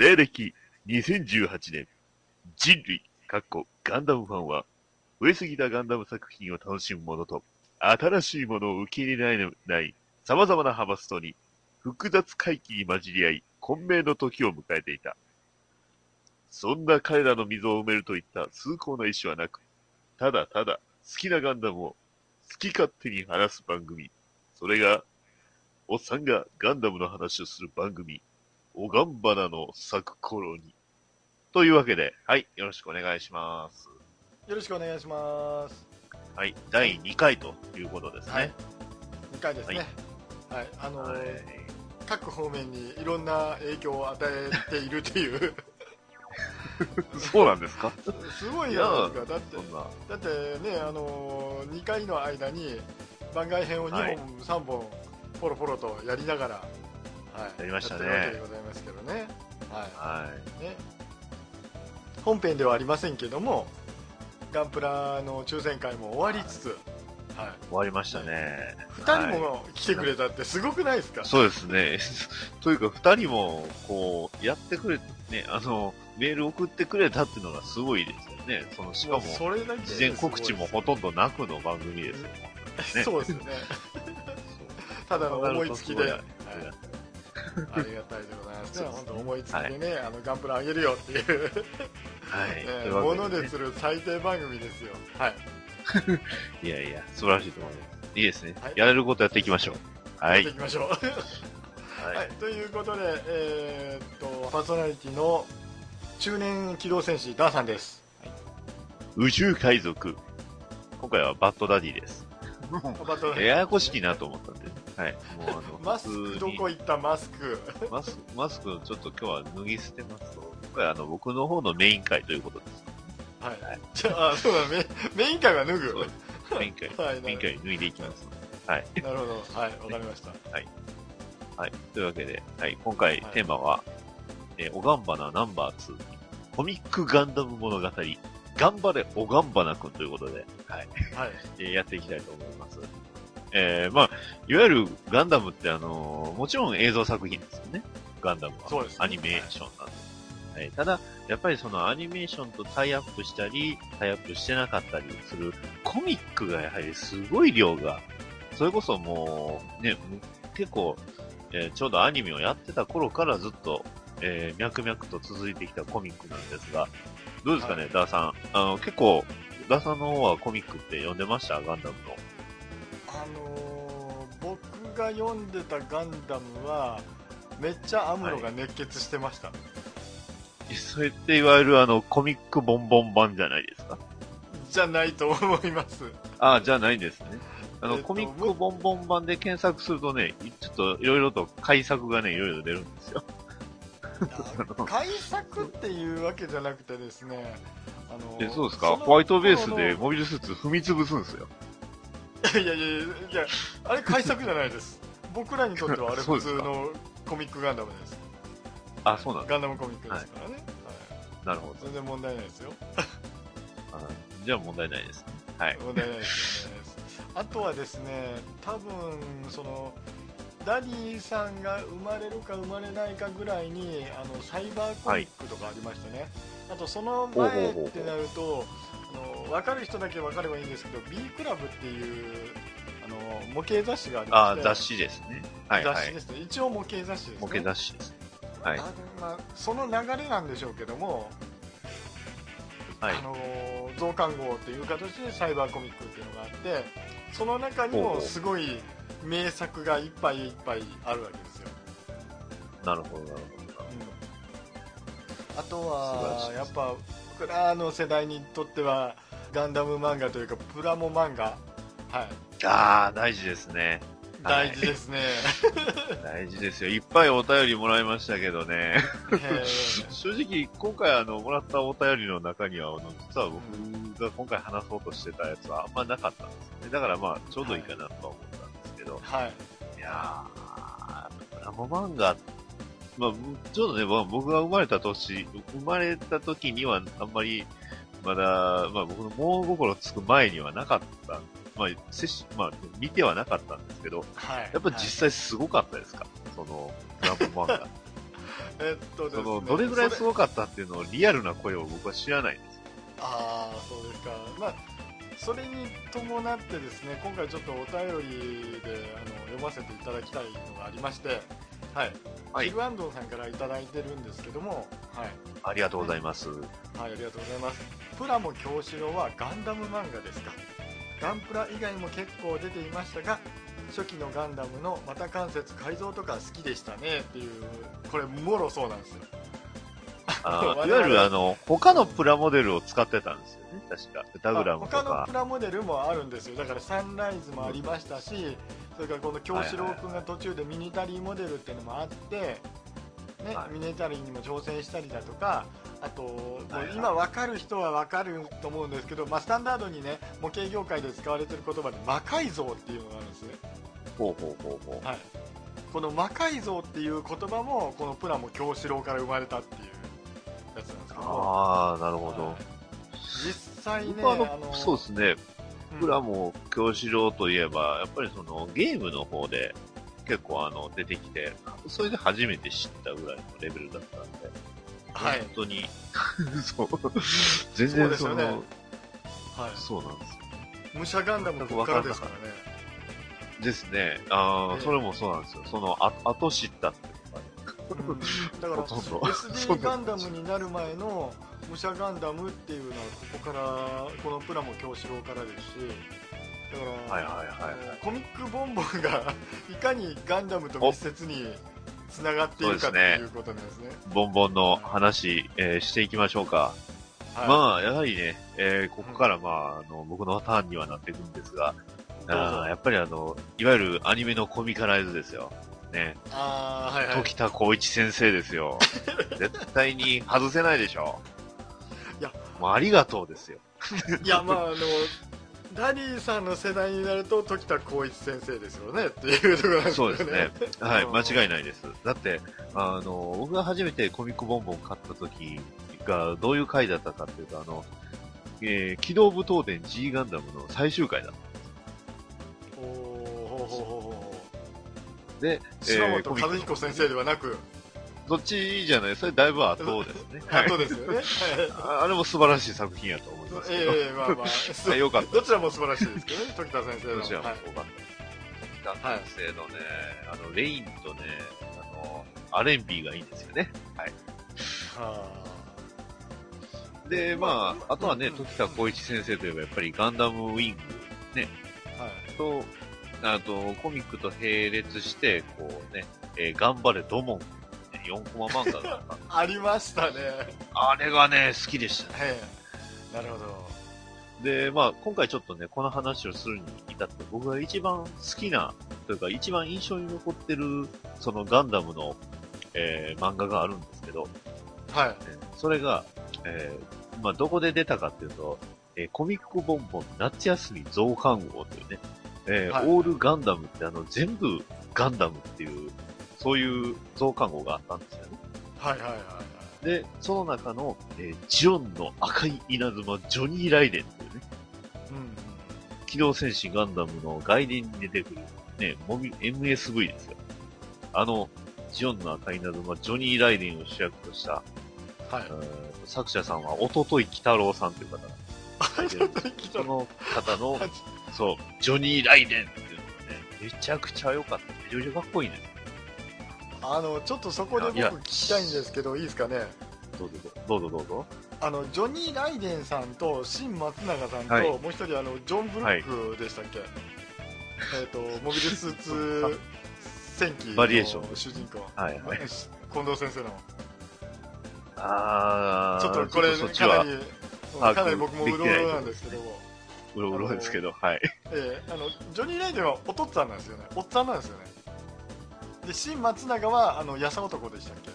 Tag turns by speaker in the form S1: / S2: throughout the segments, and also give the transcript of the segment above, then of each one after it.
S1: 西暦2018年、人類、かっこガンダムファンは、上すぎたガンダム作品を楽しむ者と、新しいものを受け入れられない様々な派閥とに、複雑回帰に混じり合い、混迷の時を迎えていた。そんな彼らの溝を埋めるといった崇高な意志はなく、ただただ好きなガンダムを好き勝手に話す番組。それが、おっさんがガンダムの話をする番組、おがんばなの咲く頃に。というわけで、はい、よろしくお願いします。
S2: よろしくお願いします。
S1: はい、第2回ということですね。
S2: はい2回ですね。はい。あのー
S1: はい
S2: 各方面にいろんな影響を与えているという、
S1: そうなんですか？
S2: すごいじゃないですか。だって。だってね、あのー、2回の間に番外編を2本、
S1: はい
S2: 3本、ポロポロとやりながら、はい。
S1: やりましたね
S2: わけでございますけどね。は。
S1: はい
S2: ね。本編ではありませんけども、ガンプラの抽選会も終わりつつ、はい。
S1: い、終わりましたね。
S2: 2人
S1: はい
S2: も来てくれたってすごくないですか、
S1: そうですね。というか、二人も、こう、やってくれ、ね、あの、メール送ってくれたっていうのがすごいですよね。その、しかも、
S2: うそれだけ
S1: 事前告知もほとんどなくの番組ですよ。ね
S2: そうですね。ただの思いつきで、ありがたいでございますね。本当思いつきでね、あのガンプラあげるよっていう、
S1: はい。
S2: えーものでする最低番組ですよ。はい。
S1: いやいや、素晴らしいと思います。いいですね。
S2: はい
S1: やれることやっていきましょう。はい。
S2: やっていきましょう。
S1: は
S2: はい。ということで、えーっと、パーソナリティの中年機動戦士ダーさんです。
S1: 宇宙海賊。今回はバッドダディです。ややこしいなと思ったんで。はい。もうあの、
S2: マスクどこ行ったマスク。
S1: マスク、マスクちょっと今日は脱ぎ捨てますと、今回あの、僕の方のメイン会ということです。
S2: はい。
S1: はい
S2: じゃあ、そうだ、メメイン会は脱ぐ。
S1: そうですメイン会、
S2: はい
S1: メイン会脱いでいきます。はい。
S2: なるほど。はい、わかりました。
S1: はい。というわけで、はい。今回
S2: はい
S1: テーマは、えーおがんばなナンバー2、コミックガンダム物語、頑張れおがんばなくんということで、はい。
S2: はい。
S1: えーやっていきたいと思います。えー、まあ、いわゆるガンダムってあのーもちろん映像作品ですよね。ガンダムは。
S2: そうですね
S1: アニメーションなんで。はい。ただ、やっぱりそのアニメーションとタイアップしたり、タイアップしてなかったりするコミックがやはりすごい量が、それこそもう、ね、結構、えーちょうどアニメをやってた頃からずっと、えー脈々と続いてきたコミックなんですが、どうですかね、
S2: はい
S1: ダーさん。あの、結構、ダーさんの方はコミックって読んでました？ガンダムの。
S2: あのー僕が読んでたガンダムはめっちゃアムロが熱血してました、
S1: それっていわゆるあの、コミックボンボン版じゃないですか？
S2: じゃないと思います
S1: ああ、じゃないんですね。あの、
S2: えっと
S1: コミックボンボン版で検索するとね、ちょっといろいろと改作がね、いろいろ出るんですよ。
S2: 改作っていうわけじゃなくてですねあの
S1: そうですか？
S2: の
S1: ホワイトベースでモビルスーツ踏み潰すんですよ。
S2: いやいやいやいやあれ改作じゃないです。僕らにとってはあれ普通の コミックガンダムです。
S1: あ、そうなんだ。
S2: ガンダムコミックですからね、はい。
S1: なるほど。
S2: 全然問題ないですよ。
S1: あじゃあ問題ないですね。はい。
S2: 問題ないです。ねあとはですね多分そのダディさんが生まれるか生まれないかぐらいにあのサイバーコミックとかありましたね、あとその前ってなると分かる人だけ分かればいいんですけど B クラブっていうあの模型雑誌がありまして
S1: あ雑誌ですね。はいはい
S2: 雑誌で。すね一応模型雑誌ですね
S1: 模型雑誌です。はい
S2: まあ、その流れなんでしょうけども、
S1: はい
S2: あ。の増刊号っていう形でサイバーコミックっていうのがあってその中にもすごい名作がいっぱいいっぱいあるわけですよ、
S1: なるほど、なるほど。
S2: あとはいやっぱ僕らの世代にとってはガンダム漫画というかプラモ漫画はい
S1: ああ、大事ですね。はい
S2: 大事ですね、
S1: 大事ですよ。いっぱいお便りもらいましたけどね。
S2: えー
S1: 正直、今回あの、もらったお便りの中には、あの、実は僕が今回話そうとしてたやつはあんまなかったんですよね。だからまあ、ちょうどいいかなとは思ったんですけど。
S2: はい
S1: い、やー、ラモ漫画、まあ、ちょうどね、まあ僕が生まれた年、生まれた時にはあんまり、まだ、まあ僕の物心つく前にはなかった。まあ、接し、まあ、見てはなかったんですけど、
S2: はい
S1: やっぱ実際すごかったですか、その、ラモ漫画。
S2: えっとね
S1: その、どれぐらい
S2: そ
S1: すごかったっていうのを、リアルな声を僕は知らないんです。
S2: ああそうですかまあそれに伴ってですね今回ちょっとお便りであの読ませていただきたいのがありましてはい、
S1: はい
S2: キルアンドンさんからいただいてるんですけどもはい
S1: ありがとうございます。
S2: はい、ありがとうございます。プラモ京志郎はガンダム漫画ですか。ガンプラ以外も結構出ていましたが、初期のガンダムの股関節改造とか好きでしたねっていう、これもろそうなんですよ。
S1: あ いわゆるあの、他のプラモデルを使ってたんですよね、確か。歌グラムとか
S2: 他のプ。ラモデルもあるんですよ。だからサンライズもありましたし、それからこの京志郎君が途中でミニタリーモデルっていうのもあって、ね
S1: はい
S2: ミニタリーにも挑戦したりだとか、あと、もう今分かる人は分かると思うんですけど、まあ、スタンダードにね模型業界で使われてる言葉で魔改造っていうのがあるんですね、
S1: ほうほうほうほう。
S2: はい、この魔改造っていう言葉もこのプラモ京志郎から生まれたっていうやつなんですけど
S1: ああ、なるほど。
S2: はい。実際ね
S1: 僕はあの、そうですね、
S2: うん。
S1: プラモ京志郎といえば、やっぱりそのゲームの方で結構あの出てきて、それで初めて知ったぐらいのレベルだったんで、
S2: はい。
S1: 本当に、そう、全然その、
S2: そうねはい。
S1: そうなんですよ。
S2: 武者ガンダムここからですからね。
S1: ですね。ああ、
S2: ええ。
S1: それもそうなんですよ。その、あ後知ったっ
S2: だから SD ガンダムになる前の武者ガンダムっていうのはここからこのプラモ京志郎からですしだから、
S1: はいはいはい
S2: コミックボンボンが いかにガンダムと密接につながっているか
S1: そうですね
S2: いうことなんですね。
S1: ボンボンの話、えーしていきましょうか。
S2: はい。
S1: まあ、やはりね、えーここからまあ、あの、僕のターンにはなっていくんですが、あーやっぱりあの、いわゆるアニメのコミカライズですよ。ね。
S2: あーはいはい
S1: 時田光一先生ですよ。絶対に外せないでしょ。
S2: いや、
S1: もうありがとうですよ。
S2: いやまああのダディさんの世代になると時田光一先生ですよねっていうところなんですよね
S1: そうですね。はい、
S2: うん
S1: 間違いないです。だって、あの、僕が初めてコミックボンボン買った時が、どういう回だったかっていうと、あの、えー機動武闘伝 G ガンダムの最終回だった。
S2: おーほうほうほうほう
S1: で、
S2: 島本和彦先生ではなく、
S1: どっちじゃない、それだいぶ後ですね。は い
S2: 後ですよね。はい
S1: ああれも素晴らしい作品やと思いますけど。
S2: ええまあまあ、
S1: あ よかった。
S2: どちらも素晴らしいですけどね、時田先生の。
S1: どちらも
S2: はい
S1: よかった。北先生のね、あの、レインとね、あの、アレンビーがいいんですよね。
S2: は
S1: で、まあ、あとはね、
S2: うん
S1: 時田光一先生といえばやっぱりガンダムウィング
S2: あはい
S1: と、あと、コミックと並列して、こうね、えー頑張れドモン、ね、4コマ漫画が あ
S2: りましたね。
S1: あれがね、好きでしたね。
S2: ええなるほど。
S1: で、まあ、今回ちょっとね、この話をするに至って、僕が一番好きな、というか一番印象に残ってる、そのガンダムの、えー漫画があるんですけど、
S2: はい。
S1: えーそれが、えーまあ、どこで出たかっていうと、えーコミックボンボン夏休み増刊号というね、えー
S2: はい
S1: オールガンダムってあの、全部ガンダムっていう、そういう増刊号があったんですよね。
S2: はいはいはいはい。
S1: で、その中の、えージオンの赤い稲妻、ジョニー・ライデンっていうね、
S2: うんうん。
S1: 機動戦士ガンダムの外伝に出てくる、ね、モビ MSV ですよ。あの、ジオンの赤い稲妻、ジョニー・ライデンを主役とした、
S2: はい
S1: え。ー作者さんは、おととい北郎さんという方が その方の、そう、ジョニー・ライデンっていうのがね、めちゃくちゃ良かった。めちゃくちゃかっこいいね。
S2: あの、ちょっとそこで僕
S1: いや
S2: 聞きたいんですけど、いいですかね？
S1: どうぞどうぞどうぞ。
S2: あの、ジョニー・ライデンさんと、新松永さんと、
S1: はい
S2: もう一人、あの、ジョン・ブロックでしたっけ、えっ、と、モビルスーツ戦記の
S1: バリエーション
S2: 主人公。
S1: はいはい。
S2: 近藤先生の。
S1: あー、
S2: ちょっとこれ、
S1: そっちは
S2: かなり、
S1: 把握
S2: かなり僕もうろうろなんですけども、
S1: うろうろですけど、はい。
S2: ええあの、ジョニー・ライデンはお父っつぁんなんですよね。おっさんなんですよね。で、新松永は、あの、やさ男でしたっけ？
S1: い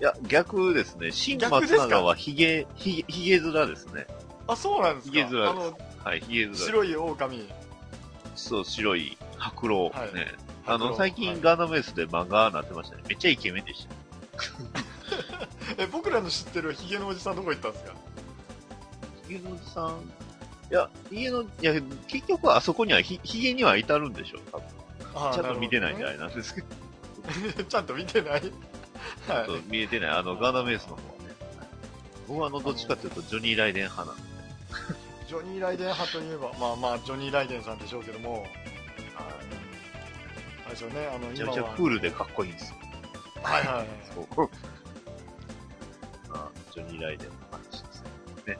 S1: や、逆ですね。新松永はヒゲ、ヒゲ、ヒゲ面ですね。
S2: あ、そうなんですか？
S1: ヒゲ面です
S2: あの、
S1: はい、ヒゲ面。
S2: 白い狼。
S1: そう、白い白老。
S2: はい
S1: ね。あの、最近
S2: はい
S1: ガンダムエースで漫画なってましたね。めっちゃイケメンでした。
S2: え、僕らの知ってるヒゲのおじさんどこ行ったんですか？
S1: ヒゲのおじさん、いや、ヒゲの、いや、結局はあそこにはひ、ヒゲには至るんでしょう。多分
S2: あ
S1: ちゃんと見てないんじゃ
S2: な
S1: ないなんですけど。
S2: ちゃんと見てない？
S1: ちょっと見えてない。あの、ガンダムエースの方はね。僕はあの、どっちかっていうと、ジョニー・ライデン派なんで。
S2: ジョニー・ライデン派といえばまあまあジョニー・ライデンさんでしょうけどもあれですよねあの
S1: めちゃめちゃクールでかっこいいんですよ。
S2: はいはいはい
S1: そう。まあ、ジョニー・ライデンの話ですね。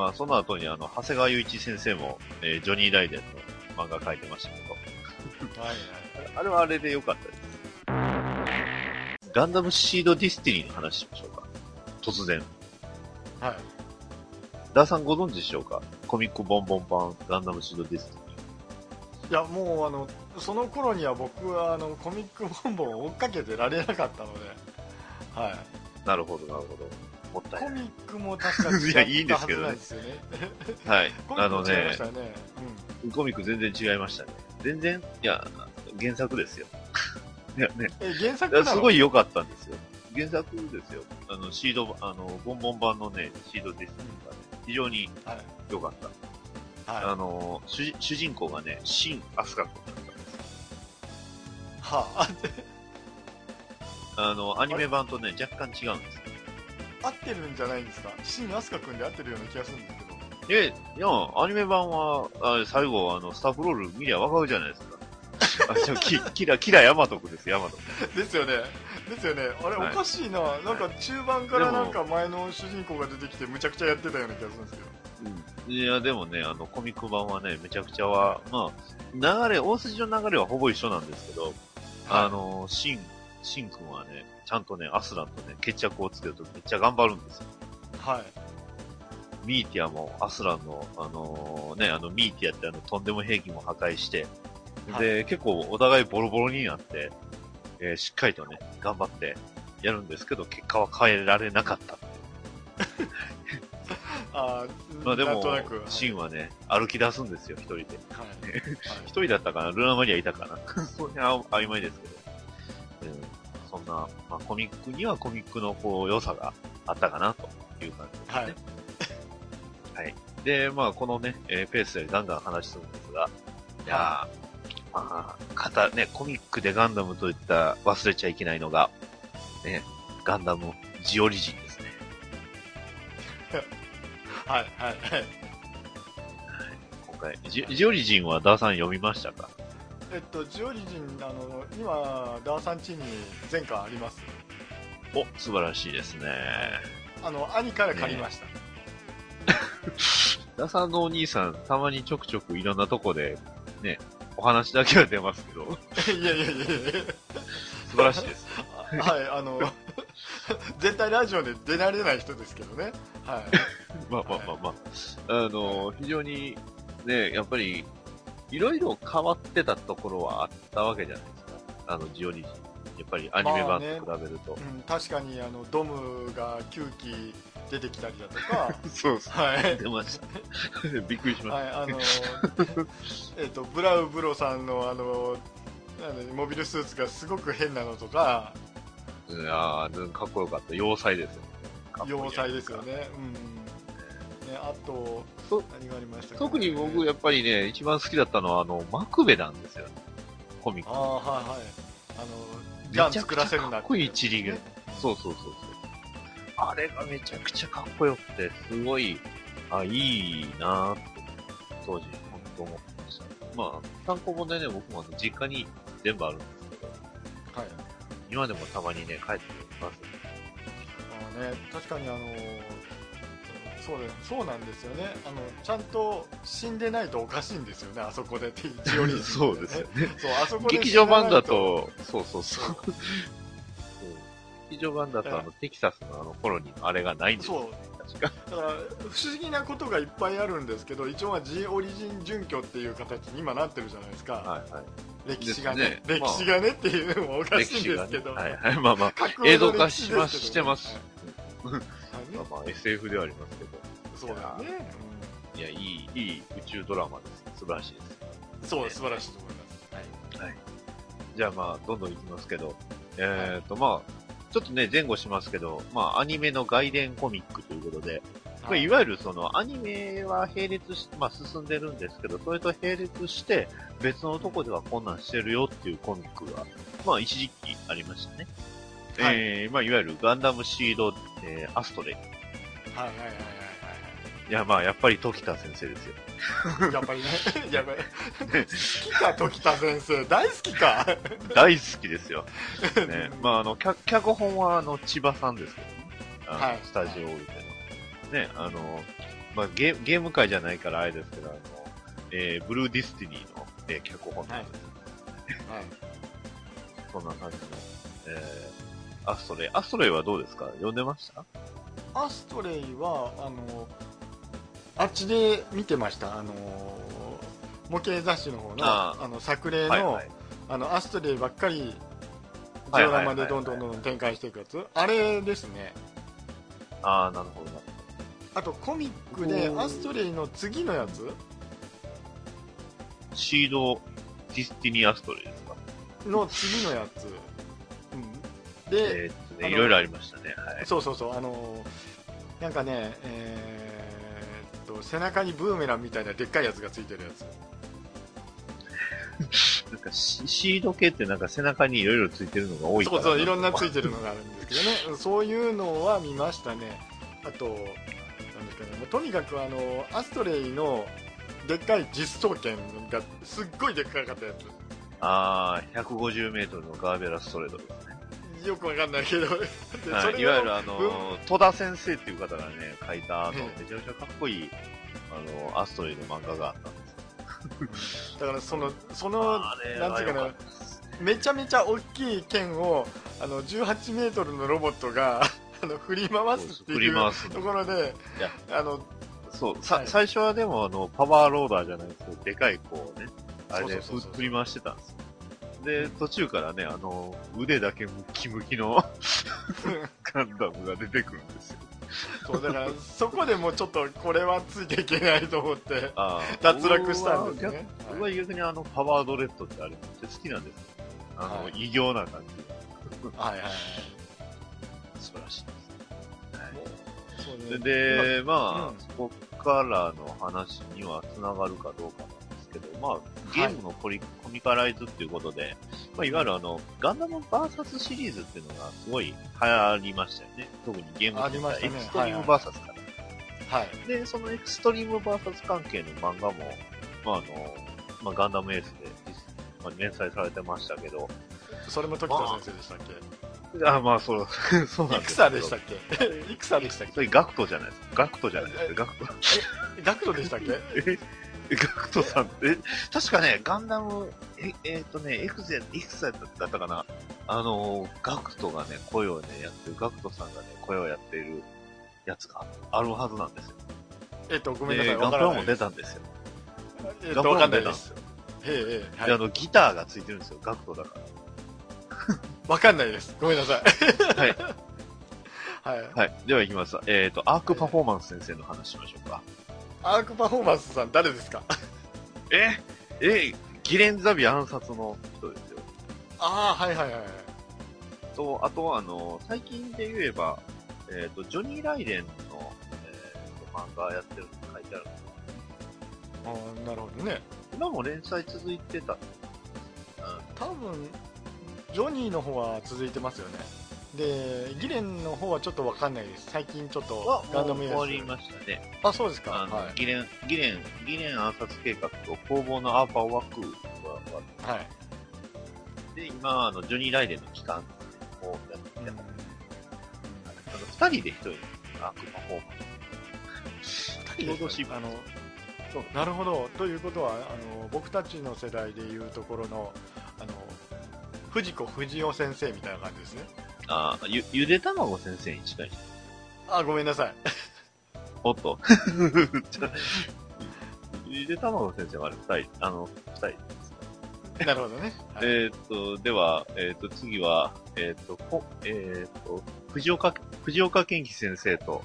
S1: まあ、その後にあの、長谷川雄一先生も、えージョニー・ライデンの漫画書いてましたけど、
S2: はいはい
S1: あれはあれで良かったです。ガンダムシードディスティニーの話しましょうか。突然。
S2: はい
S1: ダーさんご存知でしょうか？コミックボンボン版ガンダムシードディスティニー。
S2: いやもうあのその頃には僕はあのコミックボンボンを追っかけてられなかったので、はい、
S1: なるほど、なるほど。もったいない。
S2: コミックも確かに
S1: いやいいんですけどね
S2: は
S1: い。あのねコミック全然違いましたね。全然、いや、原作ですよ。いやね、
S2: うん、え原作
S1: すごい良かったんですよ。原作ですよ。あの、シード、あの、ボンボン版のね、シードディスティニーがね、非常に
S2: はい
S1: 良かった。
S2: はい
S1: あの、主主人公がね、シン・アスカ君だったんですよ。
S2: はあ
S1: あの、アニメ版とね、若干違うんですよ。
S2: 合ってるんじゃないんですか？新飛鳥君で合ってるような気がするんですけど。
S1: え、いや、アニメ版は、あ最後、あの、スタッフロール見りゃわかるじゃないですか。あ、ちょ、キキラ、キラヤマト君です、ヤマト君。
S2: ですよね。ですよね。あれ、
S1: はい。
S2: おかしいな。なんか中盤からなんか前の主人公が出てきてむちゃくちゃやってたような気がするんですけど。
S1: いや、でもね、あの、コミック版はね、めちゃくちゃは、まあ、流れ、大筋の流れはほぼ一緒なんですけど、あの、シン、シン君はね、ちゃんとね、アスランとね、決着をつけるとめっちゃ頑張るんですよ。
S2: はい
S1: ミーティアもアスランの、あのね、あの、ミーティアってあの、とんでも兵器も破壊して、で、結構お互いボロボロになって、えーしっかりとね、頑張ってやるんですけど、結果は変えられなかったっ。
S2: あー
S1: まあでもシンはね、歩き出すんですよ、一人で。
S2: はい はい
S1: 一人だったかなルナマリアいたかなその辺は曖昧ですけど。うん、そんな、まあコミックにはコミックのこう、良さがあったかなという感じですね。
S2: はい
S1: はい。で、まあこのね、えーペースでガンガン話するんですが、いやー、まあ、型、ね、コミックでガンダムといった忘れちゃいけないのが、ね、ガンダムジオリジンですね。
S2: はいはいはい
S1: 今回、ジジオリジンはダーさん読みましたか？
S2: えっとジオリジンあの今ダーサンチに全巻あります。
S1: お、素晴らしいですね。
S2: あの兄から借りました、
S1: ダーさんのお兄さん、たまにちょくちょくいろんなとこで、ね、お話だけは出ますけど、
S2: いやいやいやいや。
S1: 素晴らしいです。
S2: はいあの絶対ラジオで出られない人ですけどね。はい。
S1: まあまあまあまあ。あの、非常に、ね、やっぱり、いろいろ変わってたところはあったわけじゃないですか。あの、ジオリジン。やっぱりアニメ版と比べると。
S2: うん、確かにあのドムが9機出てきたりだとか
S1: そうそ
S2: はい
S1: 出ました。びっくりしまし
S2: はい、あのえっとブラウブロさんのあのモビルスーツがすごく変なのとか
S1: た。いやーかっこよかった。要塞ですよね。
S2: 要塞ですよ。ねうんねあと
S1: そ
S2: 何がありましたか、ね、
S1: 特に僕、やっぱりね、一番好きだったのは、あの、マクベなんですよね。コミック。
S2: ああはいはいあのガン作らせるな
S1: かっこいい一理元。そうそうそうそう。あれがめちゃくちゃかっこよくて、すごい、あ、いいなーって、当時、本当思ってました。まあ、単行本でね、僕も実家に全部あるんですけど、
S2: はい
S1: 今でもたまにね、帰ってきます。
S2: あのね確かにあのそうだよそうなんですよねあのちゃんと死んでないとおかしいんですよねあそこでってジオリジンでね
S1: そうですよね。
S2: そうあそこで
S1: 劇場版だと、そうそうそう。そう劇場版だと、あの、テキサスのあのコロニーのあれがないんです
S2: そう
S1: よ。確か。
S2: だから不思議なことがいっぱいあるんですけど一応は G オリジン準拠っていう形に今なってるじゃないですか、
S1: はいはい。
S2: 歴史がね
S1: ね
S2: 歴史がねっていうのもおかしいん。ですけど、
S1: はいはい。まあまあ、映像化しましてます。まあまあ、SF ではありますけど。
S2: そうだよね、
S1: いや、いい、いい宇宙ドラマです。素晴らしいです。
S2: うんそう素晴らしいと思います、はい。
S1: じゃあまあ、どんどんいきますけど、えっ、とまあ、ちょっとね、前後しますけど、まあ、アニメの外伝コミックということで、まあ、いわゆるその、アニメは並列し、まあ、進んでるんですけど、それと並列して、別のとこではこんなんしてるよっていうコミックが、まあ、一時期ありましたね。えー、まあ、いわゆるガンダムシード、えー、アストレイ。
S2: はいはいはいはい
S1: いや、まあ、やっぱり時田先生ですよ。
S2: はい。やっぱりね、やばい。好きか、時田先生。大好きか。
S1: 大好きですよ。ね。まあ、あの、脚脚本は、あの、千葉さんですけどね。
S2: はい
S1: スタジオオルフェの。ね、あの、まあゲ、ゲーム界じゃないからあれですけど、あの、えー、ブルーディスティニーの、えー脚本なんです。
S2: はい。
S1: そんな感じの、えー、アストレイ。アストレイはどうですか？読んでました？
S2: アストレイは、あの、あっちで見てました。あの、模型雑誌の方の、
S1: あ
S2: あの、作例の、
S1: はいはい。
S2: あの、アストレイばっかり、ジ
S1: はい
S2: オラマでどんどんどんどん展開していくやつ。あれですね。
S1: ああ、なるほどな
S2: あと、コミックでアストレイの次のやつ
S1: ど。 SEED DESTINY アストレイですか？
S2: の次のやつ。うん、で、
S1: えーね、いろいろありましたね。はい。
S2: そうそうそう、あのーなんかね、えーっと、背中にブーメランみたいなでっかいやつがついてるやつ。
S1: なんかシシード系ってなんか背中にいろいろついてるのが多いから。
S2: そうそう、いろんなついてるのがあるんですけどね、そういうのは見ましたね。あと、なんですかね、もうとにかくあの、アストレイのでっかい実装剣がすっごいでっかかったや
S1: ああ、150メートルのガーベラストレートですね。
S2: つ。よくわかんないけど、で
S1: はい、いわゆる
S2: を
S1: あの、戸田先生っていう方がね、書いた、あの、
S2: え
S1: めちゃめちゃかっこいい、あの、アストレイの漫画があったんですよ。
S2: だからその、その、なんていうかなめちゃめちゃ大きい剣をあの18メートルのロボットが あの振り回すって
S1: 振
S2: いうところであの
S1: そう、さ、
S2: はい。
S1: 最初はでもあの、パワーローダーじゃないですけど、でかいこうね、あれで振り回してたんですよ。で、途中からね、あの、腕だけムキムキのガンダムが出てくるんですよ。
S2: そうだからそこでもうちょっとこれはついていけないと思って脱落したんですね。
S1: 僕は逆にあの、パワードレッドってあれめっちゃ好きなんですよ。あの、
S2: はい。
S1: 異形な感じ。が
S2: はいはいはい。
S1: 素晴らしいです。
S2: もうそうね。
S1: で、まあ、
S2: うん。
S1: そこからの話には繋がるかどうかけど、まあ、ゲームのコリ、コミカライズっていうことで、まあ、いわゆるあの、ガンダム VS シリーズっていうのがすごい流行りましたよね。特にゲーム
S2: ありましたね
S1: エクストリーム
S2: はい
S1: VS から。
S2: はい
S1: で、そのエクストリーム VS 関係の漫画も、まあ、あの、まあ、ガンダムエースで実、まあ、連載されてましたけど、
S2: それも時田先生でしたっ
S1: あ、まあ、そう、そうなんです
S2: けイクサでしたっけ？イクサでしたっ
S1: それガクトじゃないですか。ガクトじゃないですか。ガクト。
S2: けガクトでしたっけ？
S1: え、えガクトさんって、確かね、ガンダム、え、えーっ、とね、エクゼ、エクゼだったかな？あの、ガクトがね、声をね、やってる、ガクトさんがね、声をやっているやつがあるはずなんですよ。
S2: えっとごめんなさい
S1: で、ガ
S2: わ
S1: ンプラも出たんですよ。
S2: えっとわかんないですええはい
S1: あの、ギターがついてるんですよ、ガクトだか
S2: わかんないですごめんなさい
S1: ら。はい。
S2: はい
S1: はい。では行きます。えーっ、と、アークパフォーマンス先生の話しましょうか。
S2: アークパフォーマンスさん誰ですか？
S1: ええ、ギレンザビ暗殺の人ですよ。
S2: ああはいはいはい
S1: と、あとは、あの、最近で言えば、えっ、と、ジョニー・ライデンの、えーと、漫画やってるの書いてある
S2: あーなるほどね。
S1: 今も連載続いてた。
S2: 多分ジョニーの方は続いてますよねでギレンの方はちょっとわかんないです。最近ちょっと
S1: は、
S2: ガンダムエ
S1: もう終わりましたね。
S2: あそうですか。はい。
S1: ギレン、ギレン、ギレン暗殺計画と攻防のアーパーワークが終わっ
S2: はい。
S1: て、今、あの、ジョニー・ライデンの期間をやってて、
S2: うん。
S1: あの、二人で一人、アークパフォーマン
S2: 二人
S1: 共同シープ
S2: あの
S1: そう
S2: なるほど。ということはあの僕たちの世代でいうところのあの藤子不二雄先生みたいな感じですね
S1: あーゆ、ゆで卵先生に近い。
S2: あごめんなさい
S1: おっと。ゆで卵先生はあれ二人、あの、二人です。
S2: なるほどね、はい
S1: えーっと、では、えーっと、次は、えーっと、こ、えーっと、藤岡、藤岡健樹先生と、
S2: はい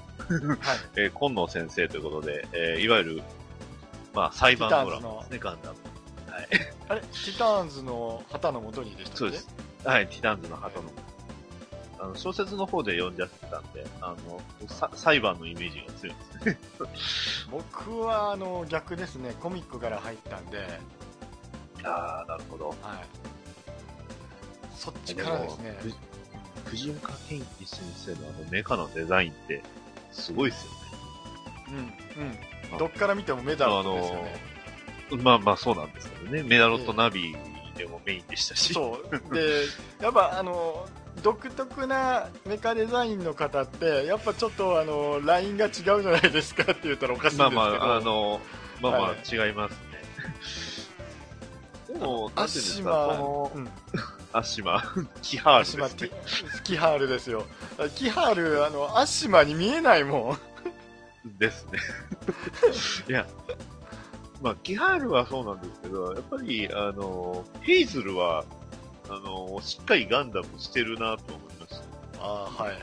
S1: えー、今野先生ということで、えーいわゆる、まあ、裁判ドラマですね、ガンダム。
S2: あれ？ティターンズの旗のもとにでしたっけ？
S1: そうです。はい、ティタンズの鳩の。あの、小説の方で読んじゃってたんで、あの、さ裁判のイメージが強いですね。
S2: 僕はあの逆ですねコミックから入ったんで、はい、
S1: ああ、なるほど。
S2: そっちからですね
S1: 藤岡健一先生のあのメカのデザインって、すごいですよね。
S2: うんうんどっから見てもメダルですよね
S1: まあまあそうなんですけどね。メダロットナビでもメインでしたし。
S2: そうでやっぱあの独特なメカデザインの方ってやっぱちょっとあのラインが違うじゃないですかって言ったらおかしいんですけど。
S1: まあまあ、あの、まあまあ
S2: はい。
S1: 違いますね。でも、
S2: ア
S1: ていうんですか、
S2: シマ
S1: この、
S2: うん。
S1: アシマ、キハールですね。
S2: キハールですよ。キハールあのアシマに見えないもん。
S1: ですね。いや、まあ、キハールはそうなんですけど、やっぱり、あの、ヘイズルは、あの、しっかりガンダムしてるなと思いました。
S2: あはいはいはい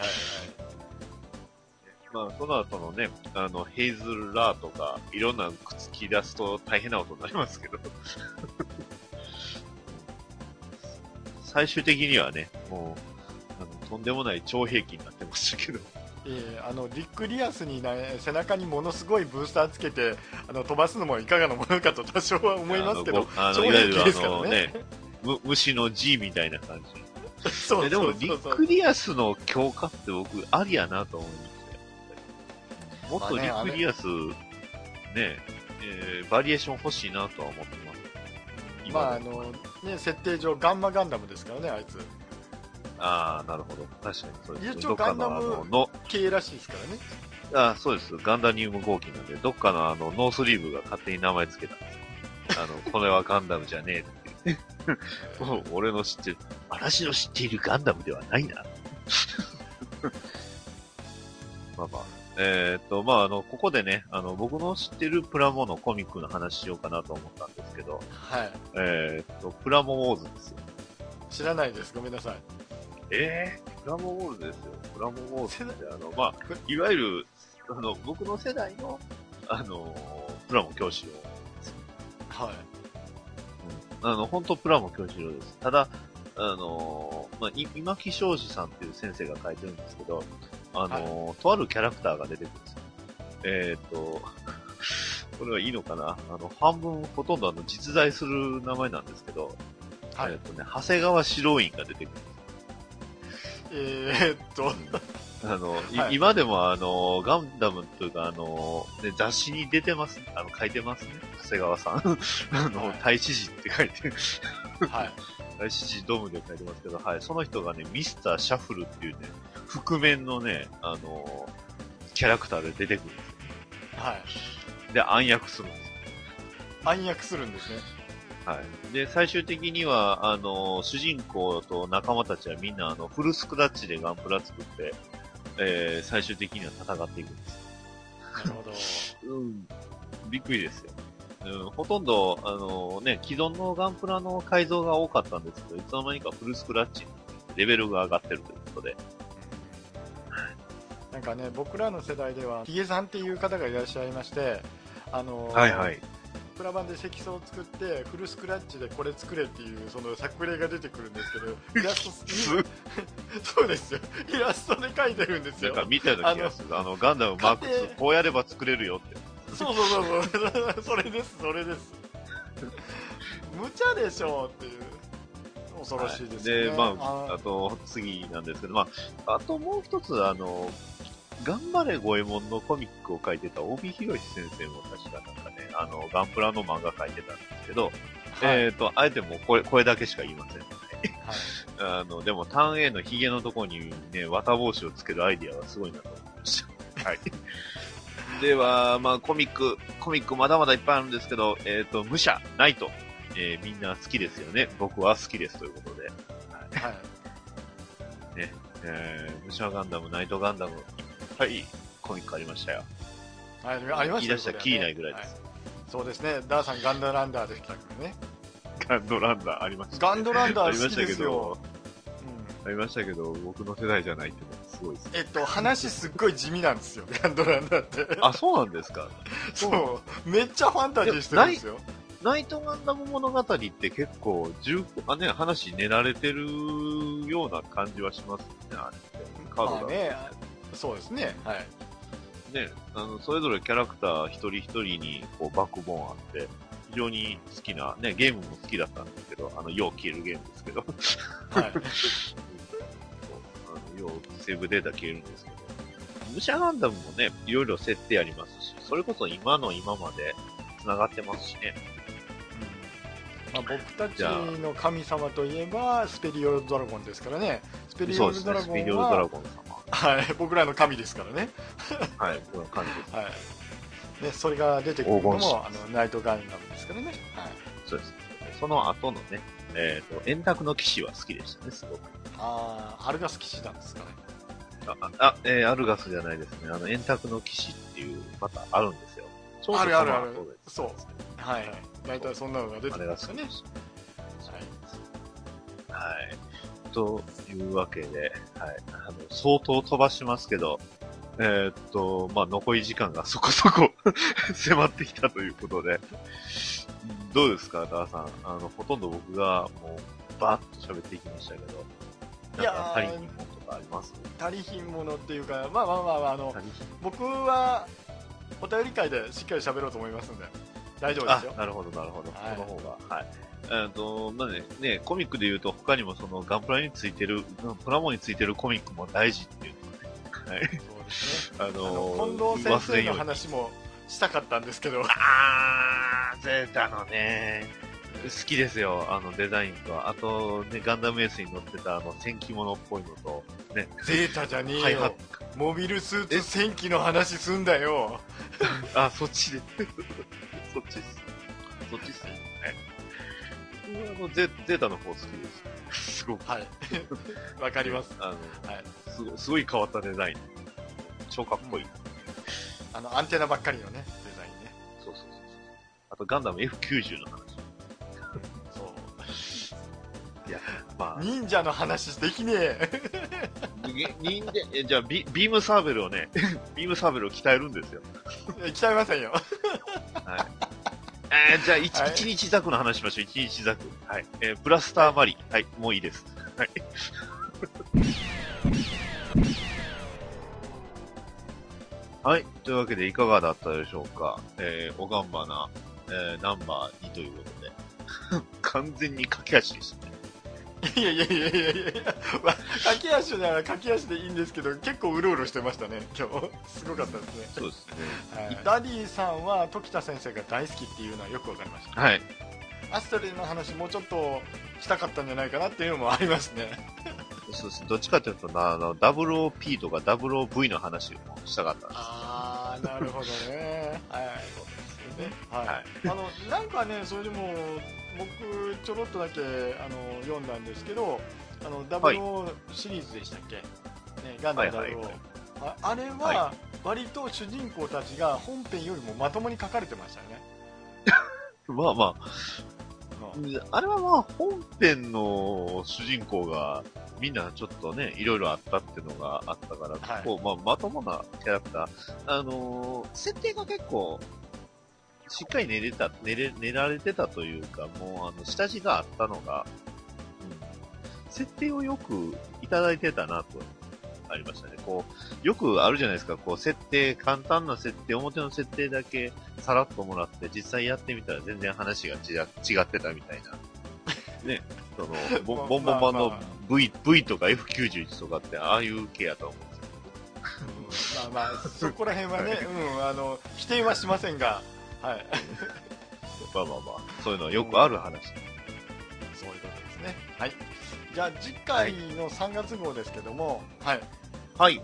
S1: まあ、その後のね、あの、ヘイズルラーとか、いろんなくっつき出すと大変なことになりますけど。最終的にはね、もう、あのとんでもない超兵器になってましたけど。
S2: えーあのリック・ディアスに、ね、背中にものすごいブースターつけてあの飛ばすのもいかがなものかと多少は思いますけど
S1: あの、あ
S2: 超
S1: のいわゆる
S2: 兵器ですからね
S1: あのね、む 虫の G みたいな感じ。
S2: そう
S1: えでも、リックディアスの強化って僕、ありやなと思いましたよ。もっとリックディアス、ね、えーバリエーション欲しいなとは思ってます。
S2: まああのね、設定上ガンマガンダムですからねあいつ
S1: ああ、なるほど。確かにそうです。
S2: 一応
S1: どっかの
S2: ガンダム系らしいですからね
S1: あーそうです。ガンダニウム合金なんで、どっかのあの、ノースリーブが勝手に名前つけたんですよ。あの、これはガンダムじゃねえ。も う俺の知ってる、私の知っているガンダムではないな。まあまあ。えーっと、まああの、ここでね、あの、僕の知ってるプラモのコミックの話しようかなと思ったんですけど、
S2: はい
S1: えーっと、プラモウォーズですよ。
S2: 知らないですごめんなさい
S1: ええプラモウォーズですよ。プラモウォーズって、あの、まあ
S2: こ、
S1: いわゆる、あの、僕の世代の、あの、プラモ教師を、
S2: はい
S1: あの、本当プラモ教師郎です。ただ、あの、まあ、い今木昌司さんっていう先生が書いてるんですけど、あの、とあるキャラクターが出てくるんですよ。えっ、と、これはいいのかな？あの、半分ほとんどあの、実在する名前なんですけど、
S2: はい
S1: えっ、とね、長谷川四郎院が出てくる。
S2: えー、っと
S1: あの、い
S2: はい
S1: 今でもあの、ガンダムというかあの、ね、雑誌に出てます、あの、書いてますね。長谷川さん。あの、
S2: はい
S1: 大使寺って書いて、
S2: はい
S1: 大使寺ドムで書いてますけど、はい、その人がね、ミスターシャッフルっていうね、覆面のね、あの、キャラクターで出てくるんです
S2: はい
S1: よ。で、暗躍するんですよ。
S2: 暗躍するんですね
S1: はい。で、最終的には、あの、主人公と仲間たちはみんな、あの、フルスクラッチでガンプラ作って、えー、最終的には戦っていくんです。
S2: なるほど
S1: うん、びっくりですよ。うん、ほとんど、あのね、既存のガンプラの改造が多かったんですけど、いつの間にかフルスクラッチにレベルが上がってるということで。
S2: なんかね僕らの世代ではヒゲさんっていう方がいらっしゃいましてあの
S1: はいはい。
S2: プラ版で積層を作ってフルスクラッチでこれ作れっていうその作例が出てくるんですけど イラスト
S1: す
S2: そうですよ。イラストで描いてるんですよ。
S1: なんか見たような気がする。あの、ガンダムマーク
S2: 家庭。
S1: 2、こうやれば作れるよって。
S2: そうそうそうそう。それですそれです。無茶でしょうっていう。恐ろしいですね、
S1: で、まあ、
S2: あ
S1: あと、次なんですけど、まあ、あともう一つ、あの、頑張れ五右衛門のコミックを書いてた帯広先生も確かなんかね、あの、ガンプラの漫画書いてたんですけど、
S2: はい
S1: えっ、と、あえてもうこれ、これだけしか言いません。
S2: はい
S1: あの、でも、ターン A のヒゲのところにね、綿帽子をつけるアイディアはすごいなと思いました。はい。では、まあ、コミック、コミックまだまだいっぱいあるんですけど、えっ、と、武者、ナイト、えーみんな好きですよね。僕は好きですということで。
S2: はい
S1: えー、武者ガンダム、ナイトガンダム、いっぱいコミックありましたよ。
S2: はい、ありました
S1: 言い出したらキリないぐらいです。
S2: はいそうですね。ダーさんガンドランダーでしたからね。
S1: ガンドランダーありました、
S2: ガンドランダ
S1: ありま
S2: ー好きですよ。
S1: したけど、、
S2: うん。
S1: ありましたけど、僕の世代じゃないってすごいです。
S2: えっと話すっごい地味なんですよガンドランダーって。
S1: あ、そうなんですか？
S2: そう。めっちゃファンタジーしてるんですよ。
S1: ナイトガンダム物語って結構、重あね、話練られてるような感じはしますね、あれって。カードが。
S2: まあねそうですねはい
S1: ね、あの、それぞれキャラクター一人一人に、こう、バックボーンあって、非常に好きな、ね、ゲームも好きだったんですけど、あの、よう消えるゲームですけど、
S2: はい。
S1: あの要セーブデータ消えるんですけど、武者ガンダムもね、いろいろ設定ありますし、それこそ今の今まで繋がってますしね。
S2: まあ、僕たちの神様といえばスペリオドラゴンですからね。スペリオドラゴンは、ね、ドラゴン様はい、僕らの神ですからね
S1: はい僕の神です、はい
S2: ね、それが出てくるのもあのナイトガンダムですからね、はい、
S1: そうですその後のね、えっ、ー、と、円卓の騎士は好きでしたね、すごく。
S2: ああ、アルガス騎士なんですかね。
S1: あ、あえー、アルガスじゃないですね。あの、円卓の騎士っていう、またあるんですよ。
S2: あるあるある。そう。はいはい。大体そんなのが出てくるんですかね。はい。
S1: はい。というわけで、はい。あの、相当飛ばしますけど、えー、っと、まあ、残り時間がそこそこ 迫ってきたということで、どうですか、ダーさん？あの、ほとんど僕がもう、バーッと喋っていきましたけど、いや足りひんものとかあります？
S2: 足りひんものっていうか、まあまあまあ、あの、僕は、お便り会でしっかり喋ろうと思いますんで、大丈夫ですよ。
S1: なるほど、なるほど。はい、その方が。はい。えっと、まあね、ね、コミックで言うと、他にもそのガンプラについてる、プラモについてるコミックも大事っていう。はい。そうですね。あの
S2: ー、近藤先生の話もしたかったんですけど。
S1: あー、ゼータのね、好きですよ、あのデザインと。あと、ね、ガンダムエースに乗ってたあの戦記物っぽいのと、ね。
S2: ゼータじゃねえよ。モビルスーツ戦記の話すんだよ。
S1: あ、そっちで。そっちっす。そっちっすね。あのゼゼータの方好きです。すごく。
S2: はい。わかります。
S1: あの、はい。すごすごい変わったデザイン。超かっこいい。うん
S2: あの、アンテナばっかりのね、デザインね。
S1: そうそうそう。あと、ガンダム F90 の話。
S2: そ
S1: う。いや、ま
S2: あ。忍者の話できねえ。
S1: 忍者、え、じゃあビ、ビームサーベルをね、ビームサーベルを鍛えるんですよ。
S2: 鍛えませんよ。
S1: はい。えー、じゃあ一、はい、一日ザクの話しましょう、一日ザク。はい。えー、ブラスターマリ。はい、もういいです。はい。はい。というわけで、いかがだったでしょうか。えー、おがんばな、えー、ナンバー2ということで。完全に駆け足でしたね。
S2: いやいやいやいやいや、まあ、駆け足なら駆け足でいいんですけど、結構うろうろしてましたね、今日。すごかったですね。
S1: そうですね。
S2: はい、ダディさんは時田先生が大好きっていうのはよくわかりました。
S1: はい。
S2: アストレイの話もうちょっとしたかったんじゃないかなっていうのもありますね。
S1: そうです。どっちかというとな、あの、WOP とか WOV の話をしたかったんです。
S2: ああ、なるほどね。はい。そうですね。はい。はい、あの、なんかね、それでも、僕、ちょろっとだけ、あの、読んだんですけど、あの、WO シリーズでしたっけ、ね、ガンダム WO。はいはいあれは、割と主人公たちが本編よりもまともに書かれてましたよね。
S1: まあまあ、あ。れはまあ本編の主人公がみんなちょっとね、いろいろあったっていうのがあったから、結構、まあ、まともなキャラクター。あのー、設定が結構、しっかり寝れた、寝れ、寝られてたというか、もう、あの、下地があったのが、うん、設定をよくいただいてたなと、ありましたね。こう、よくあるじゃないですか、こう、設定、簡単な設定、表の設定だけさらっともらって、実際やってみたら全然話が違ってたみたいな。ね、その、ボンボン版の V、V とか F91 とかって、ああいう系やと思うん
S2: ですけど。まあまあ、そこら辺はね、うん、あの、否定はしませんが、はい。
S1: まあまあまあ、そういうのはよくある話、うん、
S2: そういうことですね。はい。じゃあ次回の3月号ですけども、はい。
S1: はい。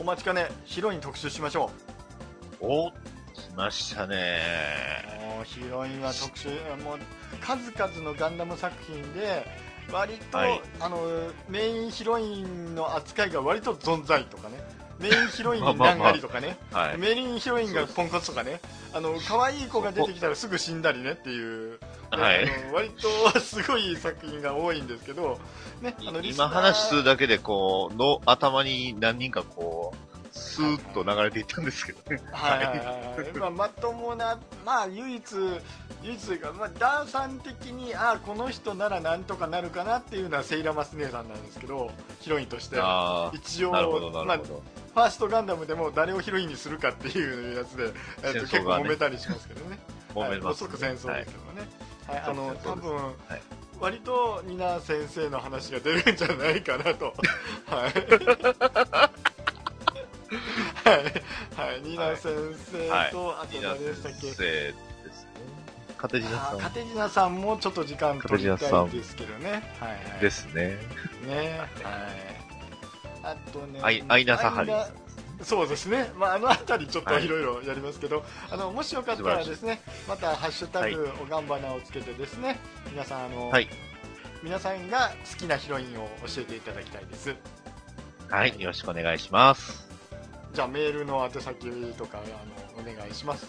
S2: お待ちかね、ヒロイン特集しましょ
S1: う。お来ましたね
S2: もうヒロインは特集、もう数々のガンダム作品で、割と、はい、あのメインヒロインの扱いが割と存在とかねメインヒロインにんがりとかね、まあまあまあ、メインヒロインがポンコツとかね。あの可愛い子が出てきたらすぐ死んだりねっていう、はい、あの割とすごい作品が多いんですけど、ね、
S1: あの今話するだけでこうの頭に何人かこうスーッと流れていったんですけどね。
S2: はいはいはい。まあ、まともな、まあ、唯一、唯一というか、まあ、ダーさん的に、ああ、この人ならなんとかなるかなっていうのはセイラマス姉さんなんですけど、ヒロインとして。一応、まあ、ファーストガンダムでも誰をヒロインにするかっていうやつで、えっと、結構揉めたりしますけどね。
S1: 揉めます、
S2: ね。はい、戦争ですけどね。はい、はい、あの、多分、はい。割とニナ先生の話が出るんじゃないかなと。はい。はい、はい、ニナ先生と、はい、あと誰でしたっけ？
S1: カテジナさん。
S2: カテジナさんもちょっと時間取りたいですけどね。はい、はい、
S1: ですね。
S2: ね。はいあとね
S1: アイアイナサハリ。
S2: そうですね、まあ、あの辺りちょっとい。ろいろやりますけど、はい、あのもしよかったらですねまた「ハッシュタグおがんばな」をつけてですね、皆さんあの、はい、皆さんが好きなヒロインを教えていただきたいです。
S1: はい。よろしくお願いします。
S2: じゃあメールの宛先とかあのお願いします。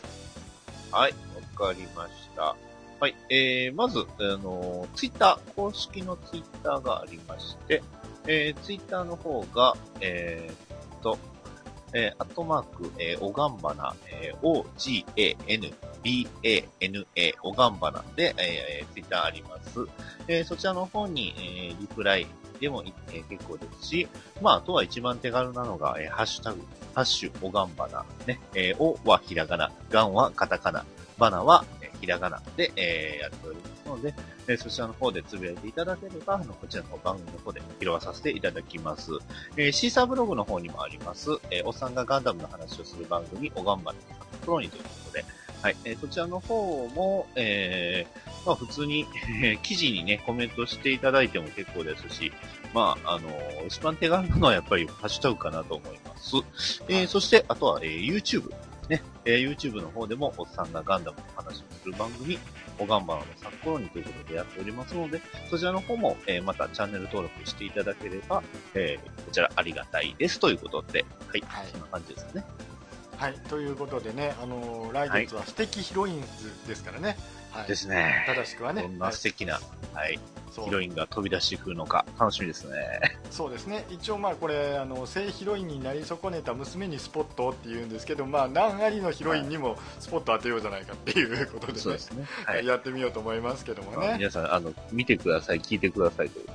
S1: はい。わかりました。はい、えー、まず、あの、ツイッター、公式のツイッターがありまして、えー、ツイッターの方が、えー、っと、えー、アットマーク、えー、おがんばな、えー、O-G-A-N-B-A-N-A、おがんばなで、えー、ツイッターあります。えー、そちらの方に、えー、リプライでも、えー、結構ですし、まあ、あとは一番手軽なのが、えー、ハッシュタグ、ハッシュ、おがんばな、ね、えー、おはひらがな、がんはカタカナ、バナは、ひらがなで、えー、やっておりますので、えー、そちらの方でつぶやいていただければ、あの、こちらの番組の方で拾わさせていただきます。えー、シーサーブログの方にもあります、えー、おっさんがガンダムの話をする番組、おがんばりのプロにということで、はい、えー、そちらの方も、えー、まあ普通に、えー、記事にね、コメントしていただいても結構ですし、まあ、あのー、一番手軽なのはやっぱりハッシュタグかなと思います。えー、そして、あとは、えー、YouTube。ね、えー、YouTube の方でもおっさんがガンダムの話をする番組、おがんばの札幌にということでやっておりますので、そちらの方も、えー、またチャンネル登録していただければ、えー、こちらありがたいですということで、はい、はい、そんな感じですね。
S2: はい、ということでね、あのー、来月は素敵ヒロインズですからね。
S1: はい、ですね。
S2: 正しくはね。
S1: こんな素敵な、はい、ヒロインが飛び出してくるのか、楽しみですね。
S2: そうですね。一応まあこれ、あの、正ヒロインになり損ねた娘にスポットって言うんですけど、まあ、何ありのヒロインにもスポット当てようじゃないかっていうことでね、そうですね。はい、やってみようと思いますけどもね。
S1: 皆さん、あの、見てください、聞いてくださいというね。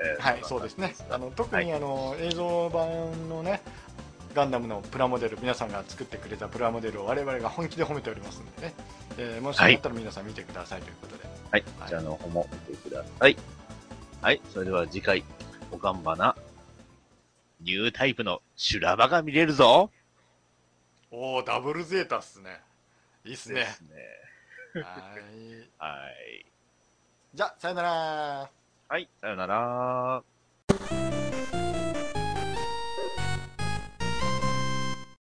S2: えー、はい、そうですね。あの特にあの、映像版のね、ガンダムのプラモデル皆さんが作ってくれたプラモデルを我々が本気で褒めておりますのでね、えー、もしよかったら皆さん見てくださいということで。
S1: はい、こちらの方も見てください。はい。それでは次回おがんばな。ニュータイプの修羅場が見れるぞ。
S2: おおダブルゼータっすね。いいっすね。す
S1: ね。はい。はい。
S2: じゃさよなら。
S1: はいさよなら